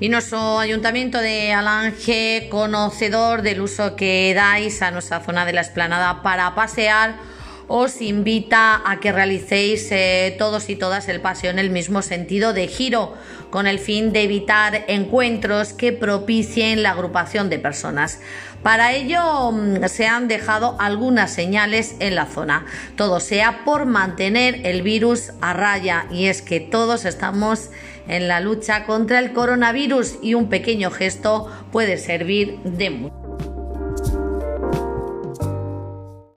Y nuestro ayuntamiento de Alange, conocedor del uso que dais a nuestra zona de la esplanada para pasear, os invita a que realicéis eh, todos y todas el paseo en el mismo sentido de giro, con el fin de evitar encuentros que propicien la agrupación de personas. Para ello mm, se han dejado algunas señales en la zona. Todo sea por mantener el virus a raya y es que todos estamos en la lucha contra el coronavirus y un pequeño gesto puede servir de mucho.